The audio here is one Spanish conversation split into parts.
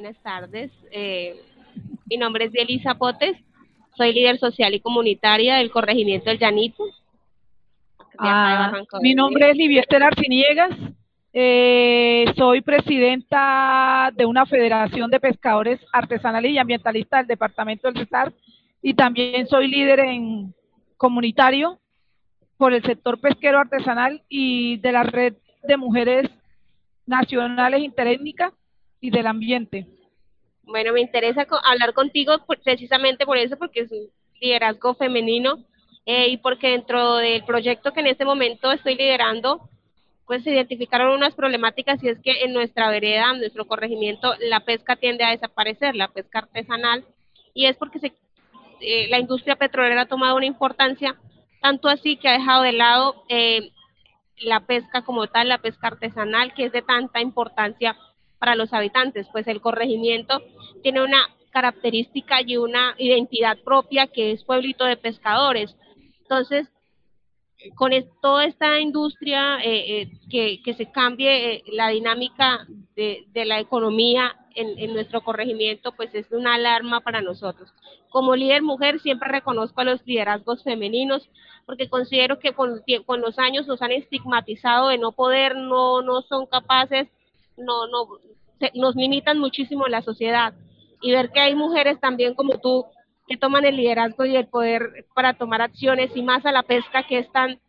buenas tardes. Eh, mi nombre es Elisa Potes. Soy líder social y comunitaria del corregimiento del Llanito. de acá de Ah, mi nombre es Liviester Arciniegas. eh, soy presidenta de una federación de pescadores artesanales y ambientalistas del departamento del Cesar y también soy líder en comunitario por el sector pesquero artesanal y de la red de mujeres nacionales interétnicas y del ambiente. Bueno, me interesa hablar contigo precisamente por eso, porque es un liderazgo femenino eh, y porque dentro del proyecto que en este momento estoy liderando, pues se identificaron unas problemáticas y es que en nuestra vereda, en nuestro corregimiento, la pesca tiende a desaparecer, la pesca artesanal, y es porque se, eh, la industria petrolera ha tomado una importancia, tanto así que ha dejado de lado eh, la pesca como tal, la pesca artesanal, que es de tanta importancia para los habitantes, pues el corregimiento tiene una característica y una identidad propia que es pueblito de pescadores. Entonces, con toda esta industria, eh, eh, que, que se cambie eh, la dinámica de, de la economía en, en nuestro corregimiento, pues es una alarma para nosotros. Como líder mujer siempre reconozco a los liderazgos femeninos porque considero que con, con los años nos han estigmatizado de no poder, no, no son capaces, no, no, nos limitan muchísimo la sociedad. Y ver que hay mujeres también como tú que toman el liderazgo y el poder para tomar acciones y más a la pesca que es tan,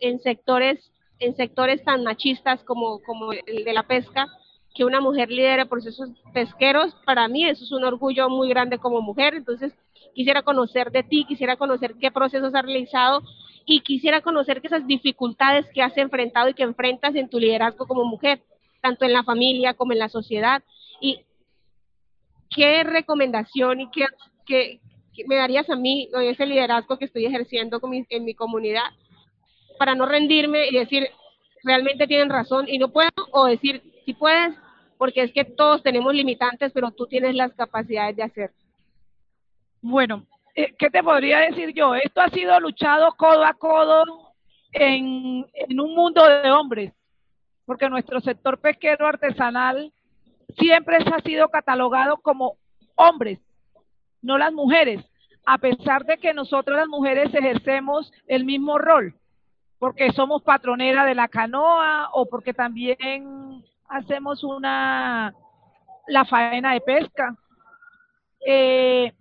en sectores en sectores tan machistas como, como el de la pesca, que una mujer lidere procesos pesqueros, para mí eso es un orgullo muy grande como mujer. Entonces, quisiera conocer de ti, quisiera conocer qué procesos has realizado y quisiera conocer que esas dificultades que has enfrentado y que enfrentas en tu liderazgo como mujer, tanto en la familia como en la sociedad. Y qué recomendación y qué, me darías a mí con ese liderazgo que estoy ejerciendo con mi- en mi comunidad para no rendirme y decir, realmente tienen razón y no puedo, o decir, si puedes, porque es que todos tenemos limitantes, pero tú tienes las capacidades de hacer. Bueno, eh, ¿qué te podría decir yo? Esto ha sido luchado codo a codo en, en un mundo de hombres, porque nuestro sector pesquero artesanal siempre ha sido catalogado como hombres, no las mujeres, a pesar de que nosotros las mujeres ejercemos el mismo rol, porque somos patronera de la canoa o porque también hacemos una la faena de pesca. Eh,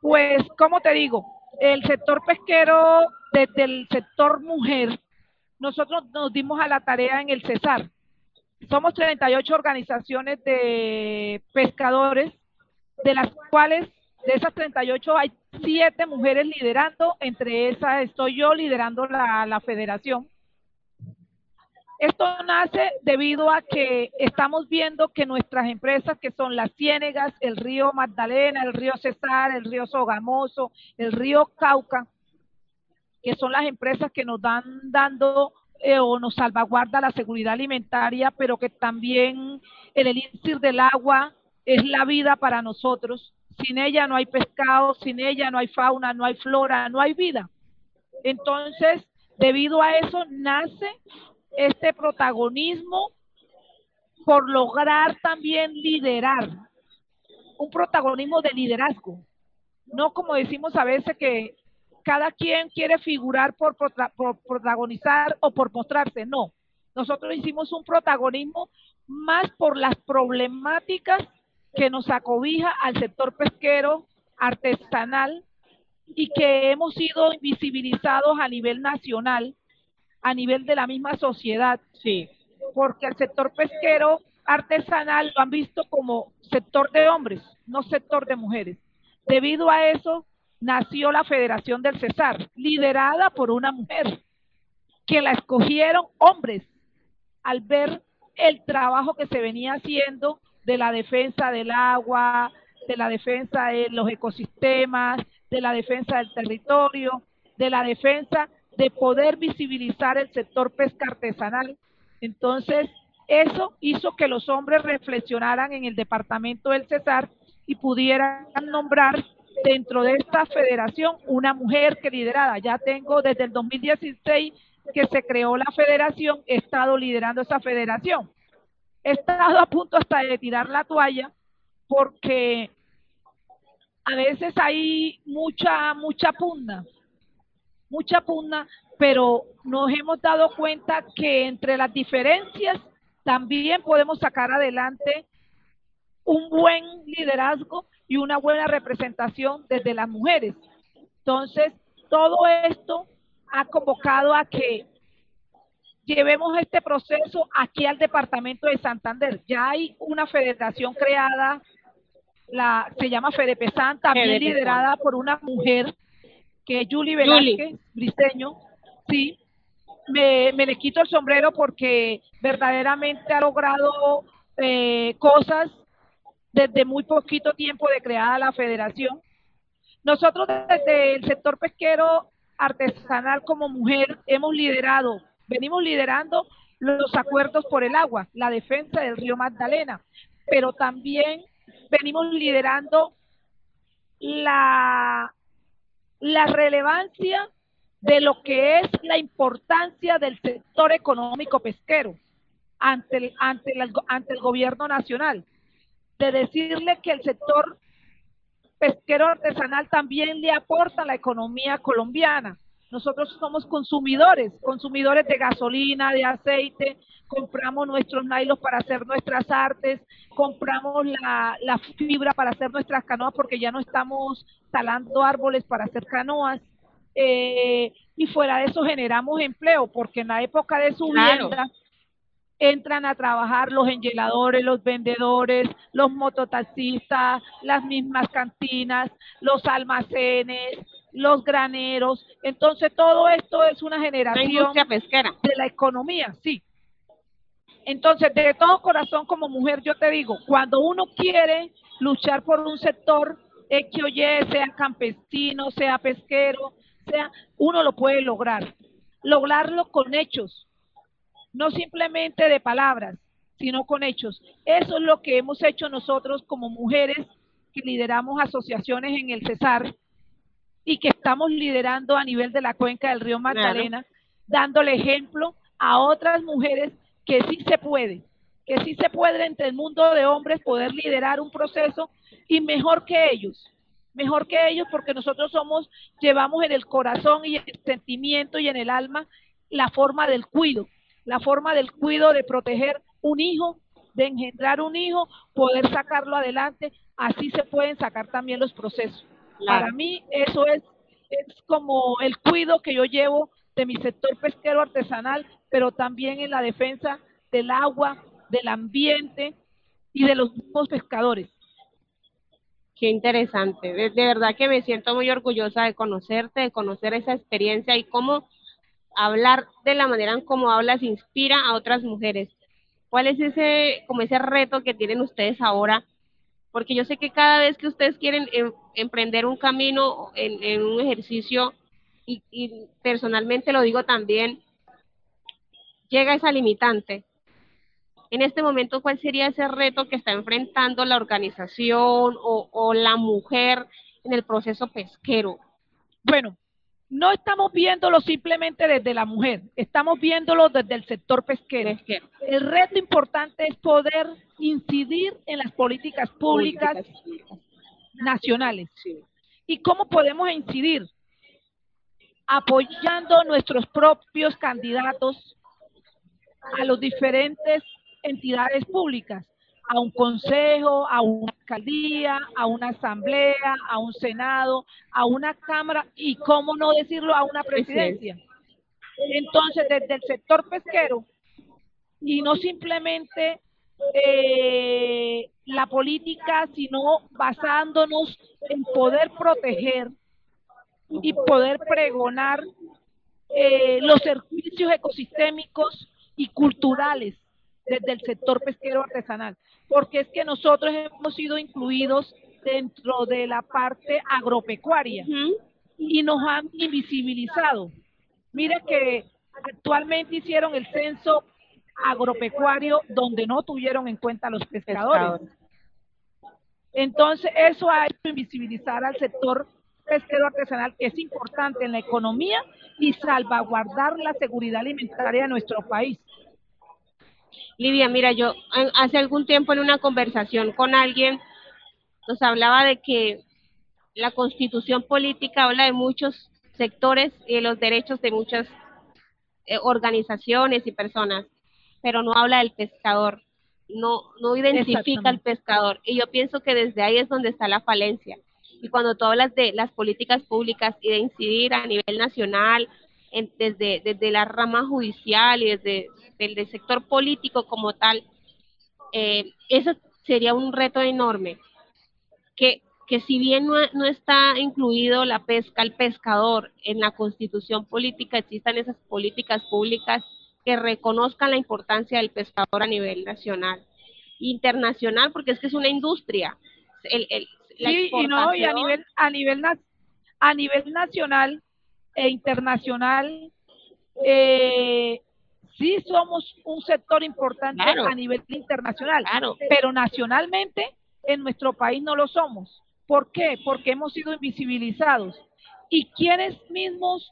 pues, ¿cómo te digo? El sector pesquero, desde el sector mujer, nosotros nos dimos a la tarea en el Cesar. Somos 38 organizaciones de pescadores, de las cuales de esas 38 hay siete mujeres liderando, entre esas estoy yo liderando la, la federación. Esto nace debido a que estamos viendo que nuestras empresas, que son las Ciénegas, el río Magdalena, el río Cesar, el río Sogamoso, el río Cauca, que son las empresas que nos dan dando eh, o nos salvaguarda la seguridad alimentaria, pero que también el elixir del agua es la vida para nosotros. Sin ella no hay pescado, sin ella no hay fauna, no hay flora, no hay vida. Entonces, debido a eso nace este protagonismo por lograr también liderar, un protagonismo de liderazgo, no como decimos a veces que cada quien quiere figurar por, prota- por protagonizar o por mostrarse, no. Nosotros hicimos un protagonismo más por las problemáticas que nos acobija al sector pesquero artesanal y que hemos sido invisibilizados a nivel nacional, a nivel de la misma sociedad, Sí. porque el sector pesquero artesanal lo han visto como sector de hombres, no sector de mujeres. Debido a eso, nació la Federación del Cesar, liderada por una mujer, que la escogieron hombres al ver el trabajo que se venía haciendo de la defensa del agua, de la defensa de los ecosistemas, de la defensa del territorio, de la defensa de poder visibilizar el sector pesca artesanal. Entonces, eso hizo que los hombres reflexionaran en el departamento del Cesar y pudieran nombrar dentro de esta federación una mujer que liderada. Ya tengo desde el 2016 que se creó la federación, he estado liderando esa federación. He estado a punto hasta de tirar la toalla porque a veces hay mucha, mucha pugna, mucha pugna, pero nos hemos dado cuenta que entre las diferencias también podemos sacar adelante un buen liderazgo y una buena representación desde las mujeres. Entonces, todo esto ha convocado a que llevemos este proceso aquí al departamento de Santander. Ya hay una federación creada, la se llama FEDEPESAN, también liderada por una mujer que es Julie Velázquez, briseño, sí, me, me, le quito el sombrero porque verdaderamente ha logrado eh, cosas desde muy poquito tiempo de creada la federación. Nosotros desde el sector pesquero artesanal como mujer hemos liderado, venimos liderando los acuerdos por el agua, la defensa del río Magdalena, pero también venimos liderando la, la relevancia de lo que es la importancia del sector económico pesquero ante el, ante el, ante el gobierno nacional, de decirle que el sector pesquero artesanal también le aporta a la economía colombiana. Nosotros somos consumidores, consumidores de gasolina, de aceite, compramos nuestros nailos para hacer nuestras artes, compramos la, la fibra para hacer nuestras canoas porque ya no estamos talando árboles para hacer canoas. Eh, y fuera de eso generamos empleo, porque en la época de su claro. Entran a trabajar los engeladores, los vendedores, los mototaxistas, las mismas cantinas, los almacenes, los graneros. Entonces todo esto es una generación pesquera. de la economía, sí. Entonces, de todo corazón como mujer, yo te digo, cuando uno quiere luchar por un sector X o Y, sea campesino, sea pesquero, sea, uno lo puede lograr. Lograrlo con hechos, no simplemente de palabras, sino con hechos. Eso es lo que hemos hecho nosotros como mujeres que lideramos asociaciones en el Cesar y que estamos liderando a nivel de la cuenca del río Magdalena, claro. dándole ejemplo a otras mujeres que sí se puede, que sí se puede entre el mundo de hombres poder liderar un proceso y mejor que ellos, mejor que ellos porque nosotros somos, llevamos en el corazón y en el sentimiento y en el alma la forma del cuido, la forma del cuido de proteger un hijo, de engendrar un hijo, poder sacarlo adelante, así se pueden sacar también los procesos. Claro. Para mí eso es, es como el cuido que yo llevo de mi sector pesquero artesanal, pero también en la defensa del agua, del ambiente y de los mismos pescadores. Qué interesante. De, de, verdad que me siento muy orgullosa de conocerte, de conocer esa experiencia y cómo hablar de la manera en cómo hablas inspira a otras mujeres. ¿Cuál es ese, como ese reto que tienen ustedes ahora? Porque yo sé que cada vez que ustedes quieren em, emprender un camino en, un ejercicio, y, y personalmente lo digo también, llega esa limitante. En este momento, ¿cuál sería ese reto que está enfrentando la organización o, o la mujer en el proceso pesquero? Bueno, no estamos viéndolo simplemente desde la mujer, estamos viéndolo desde el sector pesquero. pesquero. El reto importante es poder incidir en las políticas públicas, políticas nacionales. Sí. ¿Y cómo podemos incidir? Apoyando nuestros propios candidatos a los diferentes entidades públicas, a un consejo, a una alcaldía, a una asamblea, a un senado, a una cámara y, cómo no decirlo, a una presidencia. Entonces, desde el sector pesquero, y no simplemente eh, la política, sino basándonos en poder proteger y poder pregonar eh, los servicios ecosistémicos y culturales desde el sector pesquero artesanal, porque es que nosotros hemos sido incluidos dentro de la parte agropecuaria y nos han invisibilizado. Mire que actualmente hicieron el censo agropecuario donde no tuvieron en cuenta los pescadores. Entonces, eso ha hecho invisibilizar al sector pesquero artesanal, que es importante en la economía y salvaguardar la seguridad alimentaria de nuestro país. Livia, mira, yo hace algún tiempo en una conversación con alguien nos hablaba de que la constitución política habla de muchos sectores y de los derechos de muchas eh, organizaciones y personas, pero no habla del pescador, no, no identifica al pescador. Y yo pienso que desde ahí es donde está la falencia. Y cuando tú hablas de las políticas públicas y de incidir a nivel nacional, desde, desde la rama judicial y desde el sector político como tal, eh, eso sería un reto enorme. Que, que si bien no, no, está incluido la pesca al pescador en la constitución política, existan esas políticas públicas que reconozcan la importancia del pescador a nivel nacional, internacional, porque es que es una industria. El, el, sí, y no, y a nivel, a nivel, a nivel nacional e internacional, eh, sí somos un sector importante a nivel internacional, pero nacionalmente en nuestro país no lo somos. ¿Por qué? Porque hemos sido invisibilizados. ¿Y quienes mismos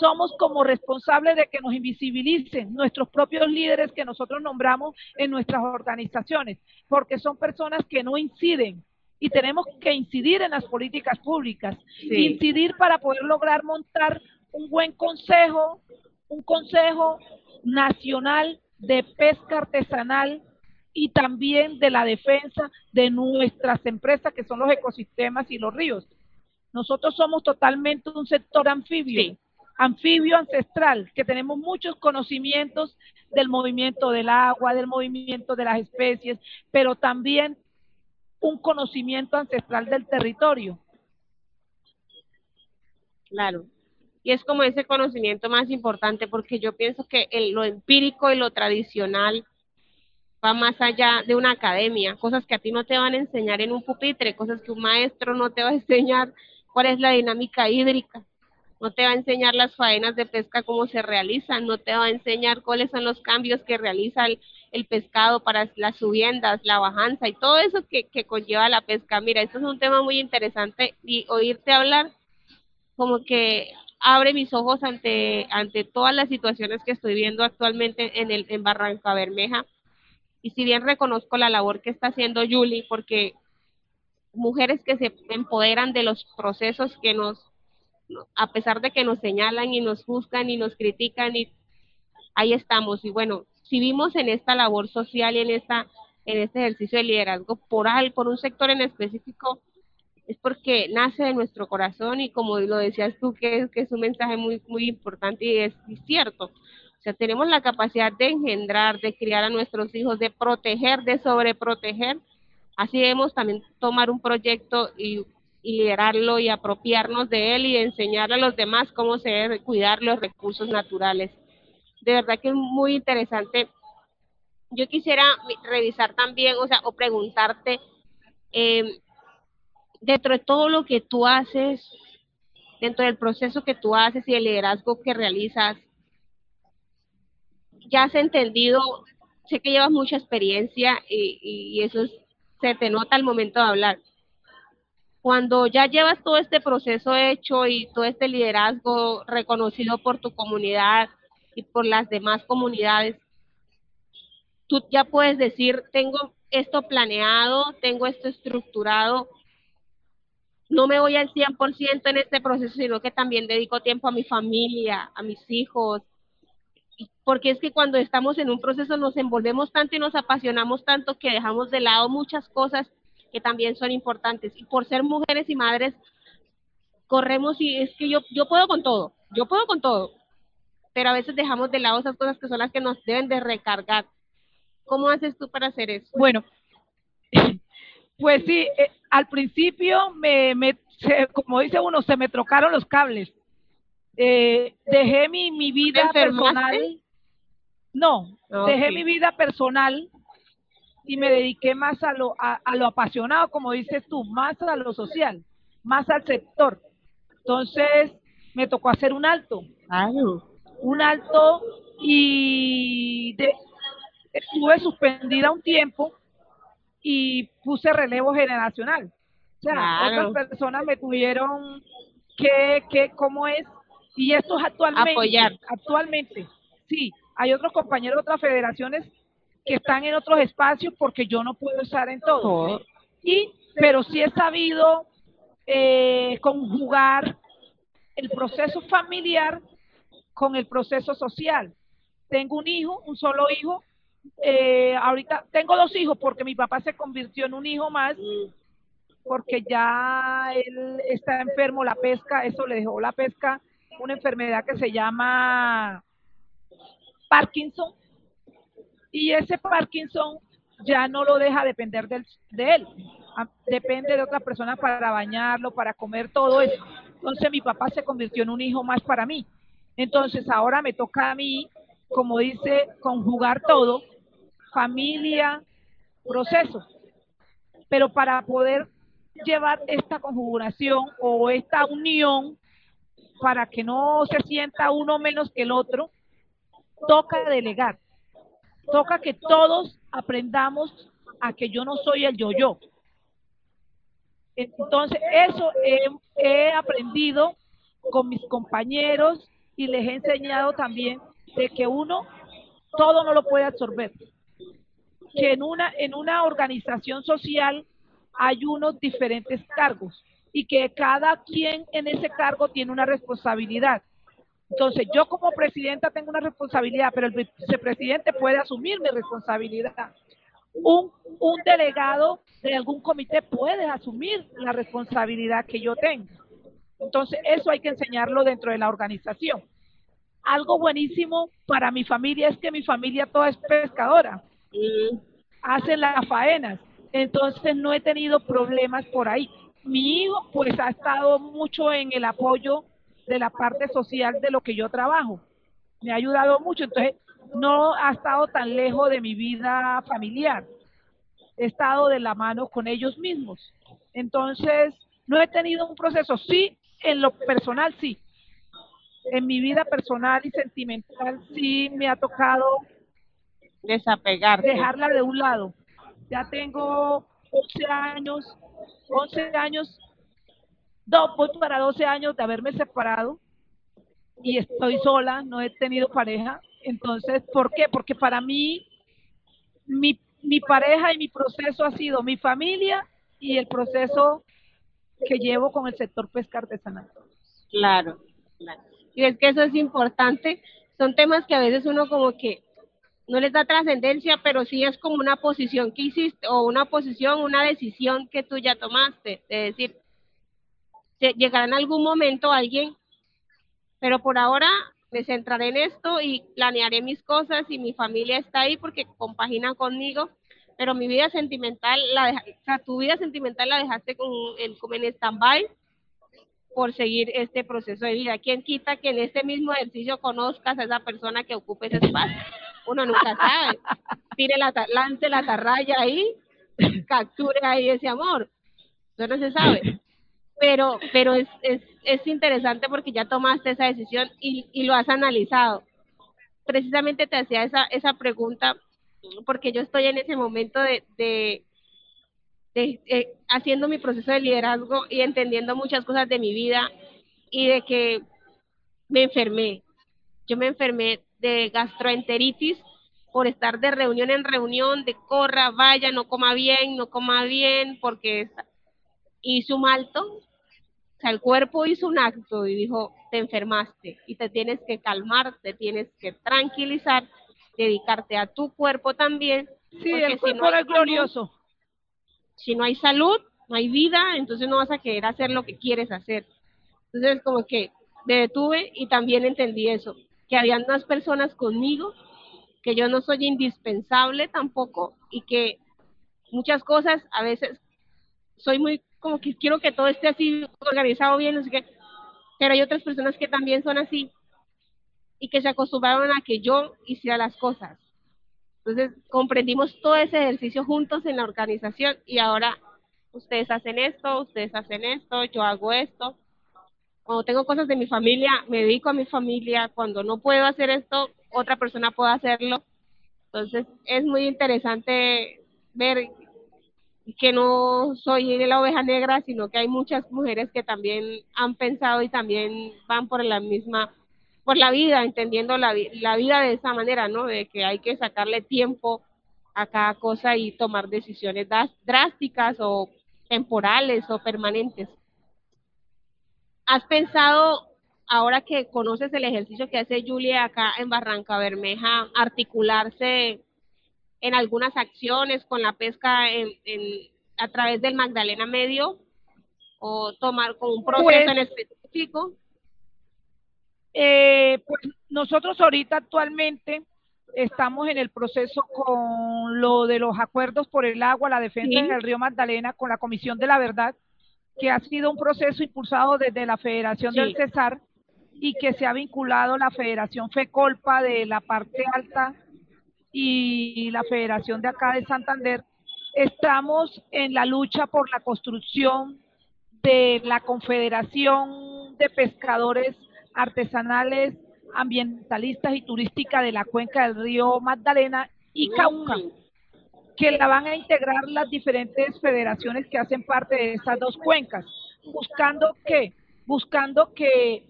somos como responsables de que nos invisibilicen nuestros propios líderes que nosotros nombramos en nuestras organizaciones? Porque son personas que no inciden, y tenemos que incidir en las políticas públicas, incidir para poder lograr montar un buen consejo, un consejo nacional de pesca artesanal y también de la defensa de nuestras empresas que son los ecosistemas y los ríos. Nosotros somos totalmente un sector anfibio, anfibio ancestral, que tenemos muchos conocimientos del movimiento del agua, del movimiento de las especies, pero también un conocimiento ancestral del territorio. Claro. Y es como ese conocimiento más importante porque yo pienso que lo empírico y lo tradicional va más allá de una academia, cosas que a ti no te van a enseñar en un pupitre, cosas que un maestro no te va a enseñar cuál es la dinámica hídrica, no te va a enseñar las faenas de pesca cómo se realizan, no te va a enseñar cuáles son los cambios que realiza el, el pescado para las subiendas, la bajanza y todo eso que, que conlleva la pesca. Mira, esto es un tema muy interesante y oírte hablar como que abre mis ojos ante, ante todas las situaciones que estoy viendo actualmente en, el, en Barranca Bermeja. Y si bien reconozco la labor que está haciendo Julie, porque mujeres que se empoderan de los procesos que nos, a pesar de que nos señalan y nos juzgan y nos critican, y ahí estamos. Y bueno, si vimos en esta labor social y en esta en este ejercicio de liderazgo por al, por un sector en específico, es porque nace de nuestro corazón y como lo decías tú, que que es un mensaje muy, muy importante y es, cierto. O sea, tenemos la capacidad de engendrar, de criar a nuestros hijos, de proteger, de sobreproteger. Así debemos también tomar un proyecto y, y liderarlo y apropiarnos de él y enseñar a los demás cómo se debe cuidar los recursos naturales de verdad que es muy interesante. Yo quisiera revisar también, o sea, o preguntarte, eh, dentro de todo lo que tú haces, dentro del proceso que tú haces y el liderazgo que realizas, ya has entendido, sé que llevas mucha experiencia y, eso se te nota al momento de hablar. Cuando ya llevas todo este proceso hecho y todo este liderazgo reconocido por tu comunidad, y por las demás comunidades, tú ya puedes decir, tengo esto planeado, tengo esto estructurado, no me voy al 100% en este proceso, sino que también dedico tiempo a mi familia, a mis hijos, porque es que cuando estamos en un proceso nos envolvemos tanto y nos apasionamos tanto que dejamos de lado muchas cosas que también son importantes. Y por ser mujeres y madres, corremos y es que yo, yo puedo con todo, yo puedo con todo, pero a veces dejamos de lado esas cosas que son las que nos deben de recargar. ¿Cómo haces tú para hacer eso? Bueno, pues sí, eh, al principio me, me como dice uno, se me trocaron los cables. Eh, dejé mi, mi vida personal. No, dejé mi vida personal y me dediqué más a lo, a, lo apasionado, como dices tú, más a lo social, más al sector. Entonces, me tocó hacer un alto. Un alto y estuve suspendida un tiempo y puse relevo generacional. O sea, otras personas me tuvieron que, que, ¿cómo es? Y esto es actualmente. Apoyar. Actualmente, sí. Hay otros compañeros de otras federaciones que están en otros espacios porque yo no puedo estar en todo. Y, pero sí he sabido eh, conjugar el proceso familiar con el proceso social. Tengo un hijo, un solo hijo. Eh, ahorita tengo dos hijos porque mi papá se convirtió en un hijo más porque ya él está enfermo, la pesca, eso le dejó la pesca, una enfermedad que se llama Parkinson, y ese Parkinson ya no lo deja depender de él, ah, depende de otra persona para bañarlo, para comer, todo eso. Entonces mi papá se convirtió en un hijo más para mí. Entonces ahora me toca a mí, como dice, conjugar todo, familia, proceso. Pero para poder llevar esta conjugación o esta unión, para que no se sienta uno menos que el otro, toca delegar toca que todos aprendamos a que yo no soy el yo-yo. Entonces, eso he, aprendido con mis compañeros y les he enseñado también de que uno todo no lo puede absorber. Que en una, en una organización social hay unos diferentes cargos y que cada quien en ese cargo tiene una responsabilidad. Entonces, yo como presidenta tengo una responsabilidad, pero el vicepresidente puede asumir mi responsabilidad. Un, un delegado de algún comité puede asumir la responsabilidad que yo tengo. Entonces, eso hay que enseñarlo dentro de la organización. Algo buenísimo para mi familia es que mi familia toda es pescadora. Hacen las faenas. Entonces, no he tenido problemas por ahí. Mi hijo, pues, ha estado mucho en el apoyo de la parte social de lo que yo trabajo. Me ha ayudado mucho, entonces no ha estado tan lejos de mi vida familiar. He estado de la mano con ellos mismos. Entonces, no he tenido un proceso, sí, en lo personal sí. En mi vida personal y sentimental sí me ha tocado desapegar. Dejarla de un lado. Ya tengo 11 años, 11 años voy para 12 años de haberme separado y estoy sola, no he tenido pareja. Entonces, ¿por qué? Porque para mí, mi, mi pareja y mi proceso ha sido mi familia y el proceso que llevo con el sector pesca artesanal. Claro, claro. Y es que eso es importante. Son temas que a veces uno como que no les da trascendencia, pero sí es como una posición que hiciste o una posición, una decisión que tú ya tomaste, de decir, llegará en algún momento alguien, pero por ahora me centraré en esto y planearé mis cosas y mi familia está ahí porque compaginan conmigo, pero mi vida sentimental, la o sea, tu vida sentimental la dejaste con, en, en stand-by por seguir este proceso de vida. ¿Quién quita que en este mismo ejercicio conozcas a esa persona que ocupe ese espacio? Uno nunca sabe. Tire la, lance la tarraya ahí, capture ahí ese amor. Eso no se sabe pero, pero es, es, es interesante porque ya tomaste esa decisión y, y lo has analizado. Precisamente te hacía esa, esa pregunta porque yo estoy en ese momento de, de, de, haciendo mi proceso de liderazgo y entendiendo muchas cosas de mi vida y de que me enfermé. Yo me enfermé de gastroenteritis por estar de reunión en reunión, de corra, vaya, no coma bien, no coma bien, porque hice un alto o sea, el cuerpo hizo un acto y dijo, te enfermaste y te tienes que calmar, te tienes que tranquilizar, dedicarte a tu cuerpo también. Sí, el cuerpo si no glorioso. Si no hay salud, no hay vida, entonces no vas a querer hacer lo que quieres hacer. Entonces, como que me detuve y también entendí eso, que habían más personas conmigo, que yo no soy indispensable tampoco y que muchas cosas a veces soy muy como que quiero que todo esté así organizado bien, no sé qué, pero hay otras personas que también son así y que se acostumbraron a que yo hiciera las cosas. Entonces comprendimos todo ese ejercicio juntos en la organización y ahora ustedes hacen esto, ustedes hacen esto, yo hago esto. Cuando tengo cosas de mi familia, me dedico a mi familia. Cuando no puedo hacer esto, otra persona puede hacerlo. Entonces es muy interesante ver que no soy la oveja negra, sino que hay muchas mujeres que también han pensado y también van por la misma, por la vida, entendiendo la, la vida de esa manera, ¿no? De que hay que sacarle tiempo a cada cosa y tomar decisiones drásticas o temporales o permanentes. ¿Has pensado, ahora que conoces el ejercicio que hace Julia acá en Barranca Bermeja, articularse en algunas acciones con la pesca en, a través del Magdalena Medio o tomar con un proceso pues, en específico? Eh, pues nosotros ahorita actualmente estamos en el proceso con lo de los acuerdos por el agua, la defensa del río Magdalena con la Comisión de la Verdad, que ha sido un proceso impulsado desde la Federación del Cesar y que se ha vinculado la Federación FECOLPA de la parte alta y la Federación de acá de Santander, estamos en la lucha por la construcción de la Confederación de Pescadores Artesanales, Ambientalistas y Turística de la cuenca del río Magdalena y Cauca, que la van a integrar las diferentes federaciones que hacen parte de estas dos cuencas, buscando que, buscando que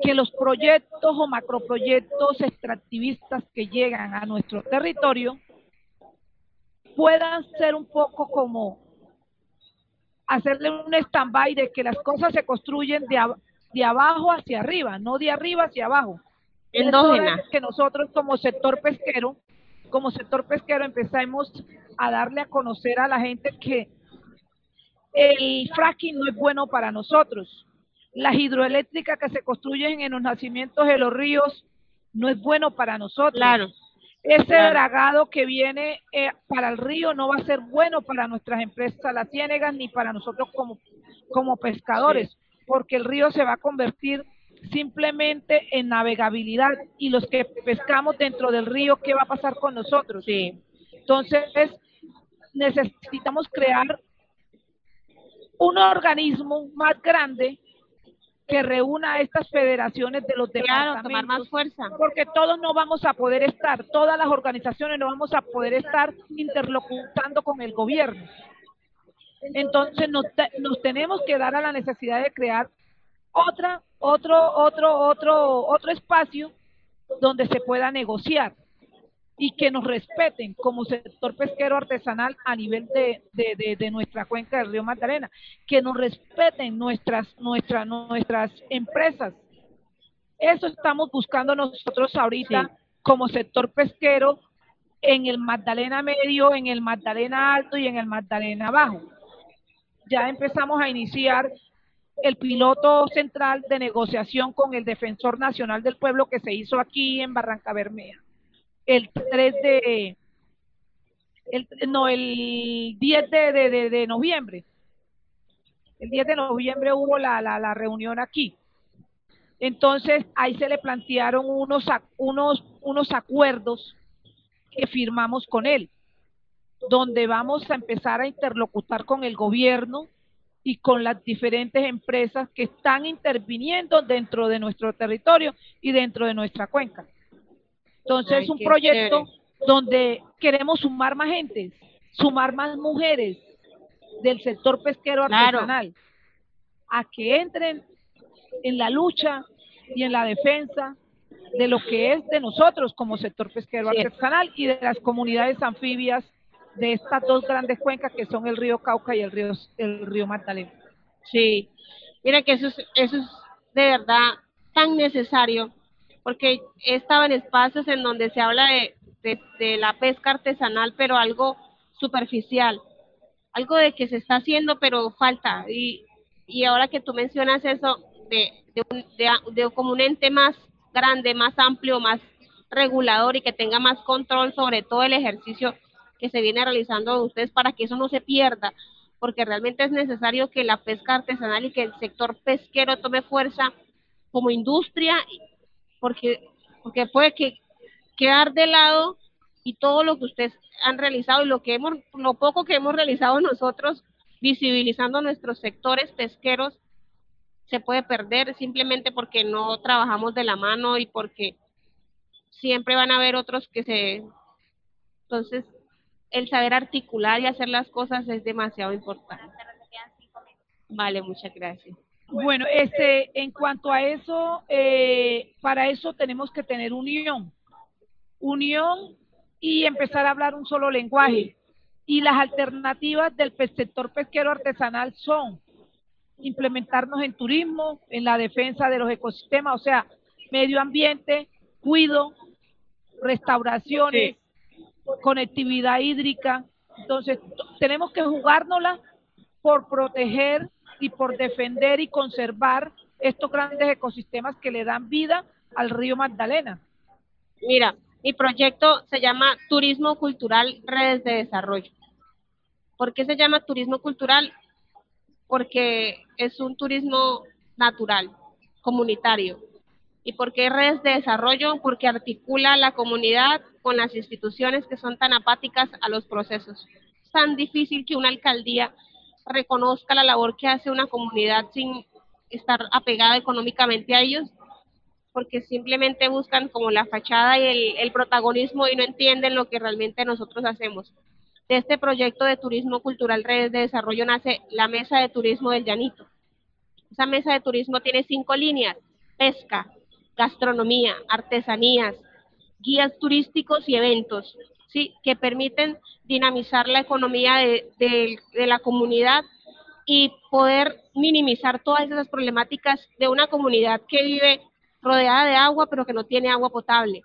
que los proyectos o macroproyectos extractivistas que llegan a nuestro territorio puedan ser un poco como hacerle un stand-by de que las cosas se construyen de, de abajo hacia arriba, no de arriba hacia abajo. Endógena. Que nosotros como sector pesquero, como sector pesquero empezamos a darle a conocer a la gente que el fracking no es bueno para nosotros las hidroeléctricas que se construyen en los nacimientos de los ríos no es bueno para nosotros. Claro. Ese dragado que viene eh, para el río no va a ser bueno para nuestras empresas las ciénegas ni para nosotros como, como pescadores, porque el río se va a convertir simplemente en navegabilidad y los que pescamos dentro del río, ¿qué va a pasar con nosotros? Sí. Entonces, necesitamos crear un organismo más grande que reúna a estas federaciones de los claro, tomar más fuerza. Porque todos no vamos a poder estar, todas las organizaciones no vamos a poder estar interlocutando con el gobierno. Entonces nos, nos tenemos que dar a la necesidad de crear otra, otro, otro, otro, otro espacio donde se pueda negociar y que nos respeten como sector pesquero artesanal a nivel de, de, nuestra cuenca del río Magdalena, que nos respeten nuestras, nuestras, nuestras empresas. Eso estamos buscando nosotros ahorita como sector pesquero en el Magdalena Medio, en el Magdalena Alto y en el Magdalena Bajo. Ya empezamos a iniciar el piloto central de negociación con el Defensor Nacional del Pueblo que se hizo aquí en Barranca Bermea el 3 de, el, no, el 10 de, de, de, noviembre. El 10 de noviembre hubo la, la, la, reunión aquí. Entonces ahí se le plantearon unos, unos, unos acuerdos que firmamos con él, donde vamos a empezar a interlocutar con el gobierno y con las diferentes empresas que están interviniendo dentro de nuestro territorio y dentro de nuestra cuenca. Entonces es un proyecto donde queremos sumar más gente, sumar más mujeres del sector pesquero artesanal a que entren en la lucha y en la defensa de lo que es de nosotros como sector pesquero artesanal y de las comunidades anfibias de estas dos grandes cuencas que son el río Cauca y el río el río Magdalena. Sí, mira que eso es, eso es de verdad tan necesario porque he estado en espacios en donde se habla de, de, la pesca artesanal, pero algo superficial, algo de que se está haciendo, pero falta. Y, y ahora que tú mencionas eso de, de, de, como un ente más grande, más amplio, más regulador y que tenga más control sobre todo el ejercicio que se viene realizando de ustedes para que eso no se pierda. porque realmente es necesario que la pesca artesanal y que el sector pesquero tome fuerza como industria, porque, porque puede que quedar de lado y todo lo que ustedes han realizado y lo que hemos, lo poco que hemos realizado nosotros visibilizando nuestros sectores pesqueros se puede perder simplemente porque no trabajamos de la mano y porque siempre van a haber otros que se entonces el saber articular y hacer las cosas es demasiado importante. Vale, muchas gracias. Bueno, este, en cuanto a eso, eh, para eso tenemos que tener unión, unión y empezar a hablar un solo lenguaje. Y las alternativas del sector pesquero artesanal son implementarnos en turismo, en la defensa de los ecosistemas, o sea, medio ambiente, cuido, restauraciones, conectividad hídrica. Entonces, tenemos que jugárnosla por proteger y por defender y conservar estos grandes ecosistemas que le dan vida al río Magdalena. Mira, mi proyecto se llama Turismo Cultural Redes de Desarrollo. ¿Por qué se llama turismo cultural? Porque es un turismo natural, comunitario. ¿Y por qué redes de desarrollo? Porque articula la comunidad con las instituciones que son tan apáticas a los procesos. Es tan difícil que una alcaldía reconozca la labor que hace una comunidad sin estar apegada económicamente a ellos, porque simplemente buscan como la fachada y el, protagonismo y no entienden lo que realmente nosotros hacemos. De este proyecto de turismo cultural redes de desarrollo nace la Mesa de Turismo del Llanito. Esa mesa de turismo tiene cinco líneas, pesca, gastronomía, artesanías, guías turísticos y eventos, ¿sí? que permiten dinamizar la economía de, la comunidad y poder minimizar todas esas problemáticas de una comunidad que vive rodeada de agua, pero que no tiene agua potable,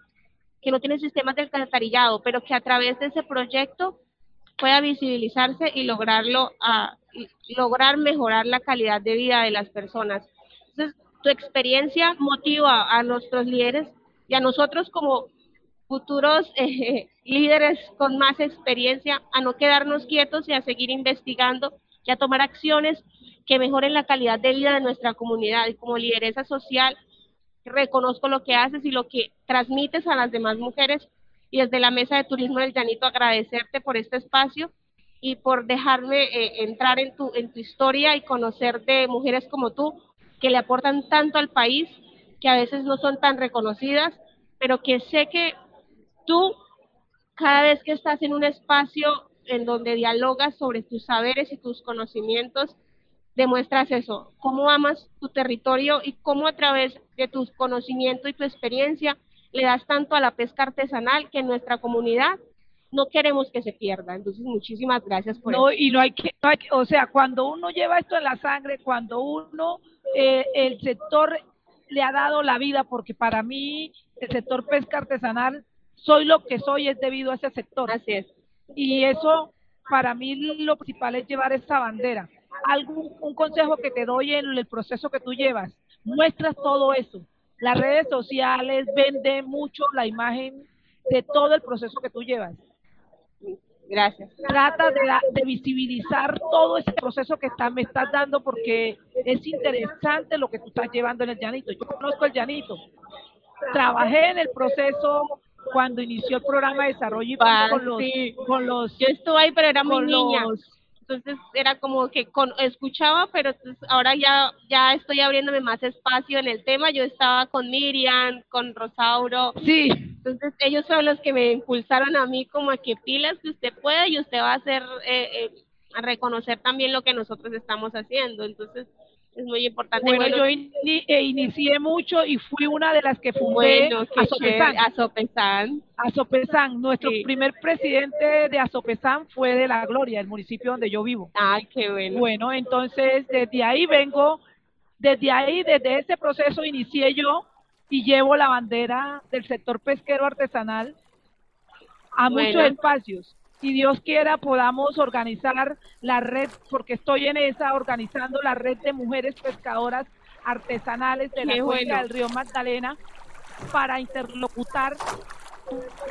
que no tiene sistemas de alcantarillado, pero que a través de ese proyecto pueda visibilizarse y lograrlo a, lograr mejorar la calidad de vida de las personas. Entonces, tu experiencia motiva a nuestros líderes y a nosotros como futuros eh, líderes con más experiencia a no quedarnos quietos y a seguir investigando y a tomar acciones que mejoren la calidad de vida de nuestra comunidad. Y como lideresa social, reconozco lo que haces y lo que transmites a las demás mujeres. Y desde la Mesa de Turismo del Llanito agradecerte por este espacio y por dejarme eh, entrar en tu, en tu historia y conocer de mujeres como tú que le aportan tanto al país, que a veces no son tan reconocidas, pero que sé que tú, cada vez que estás en un espacio en donde dialogas sobre tus saberes y tus conocimientos, demuestras eso, cómo amas tu territorio y cómo a través de tu conocimiento y tu experiencia le das tanto a la pesca artesanal que en nuestra comunidad no queremos que se pierda. Entonces, muchísimas gracias por no, Y no hay, que, no hay que, o sea, cuando uno lleva esto en la sangre, cuando uno, eh, el sector le ha dado la vida, porque para mí el sector pesca artesanal soy lo que soy es debido a ese sector. Así es. Y eso, para mí, lo principal es llevar esa bandera. Algún un consejo que te doy en el proceso que tú llevas, muestras todo eso. Las redes sociales venden mucho la imagen de todo el proceso que tú llevas. Gracias. Trata de, de visibilizar todo ese proceso que está, me estás dando porque es interesante lo que tú estás llevando en el llanito. Yo conozco el llanito. Trabajé en el proceso cuando inició el programa de desarrollo ah, con, los, con los... Yo estuve ahí, pero era muy niña. Entonces era como que con, escuchaba, pero ahora ya, ya estoy abriéndome más espacio en el tema. Yo estaba con Miriam, con Rosauro. Sí. Entonces ellos son los que me impulsaron a mí como a que pilas que usted puede y usted va a hacer, eh, eh, a reconocer también lo que nosotros estamos haciendo. Entonces es muy importante. Bueno, yo eh, inicié mucho y fui una de las que fundé bueno, Azopesan. Azopesan. Nuestro primer presidente de Azopesan fue de La Gloria, el municipio donde yo vivo. Ay, qué bueno. Bueno, entonces desde ahí vengo, desde ahí, desde ese proceso inicié yo y llevo la bandera del sector pesquero artesanal a muchos espacios. Si Dios quiera podamos organizar la red, porque estoy en esa, organizando la red de mujeres pescadoras artesanales de la cuenca del río Magdalena para interlocutar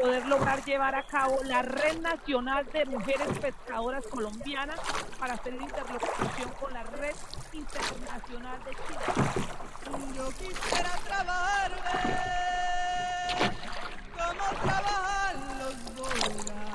poder lograr llevar a cabo la Red Nacional de Mujeres Pescadoras Colombianas para hacer interlocución con la Red Internacional de Chile. Yo quisiera trabajarme como trabajan los bolas.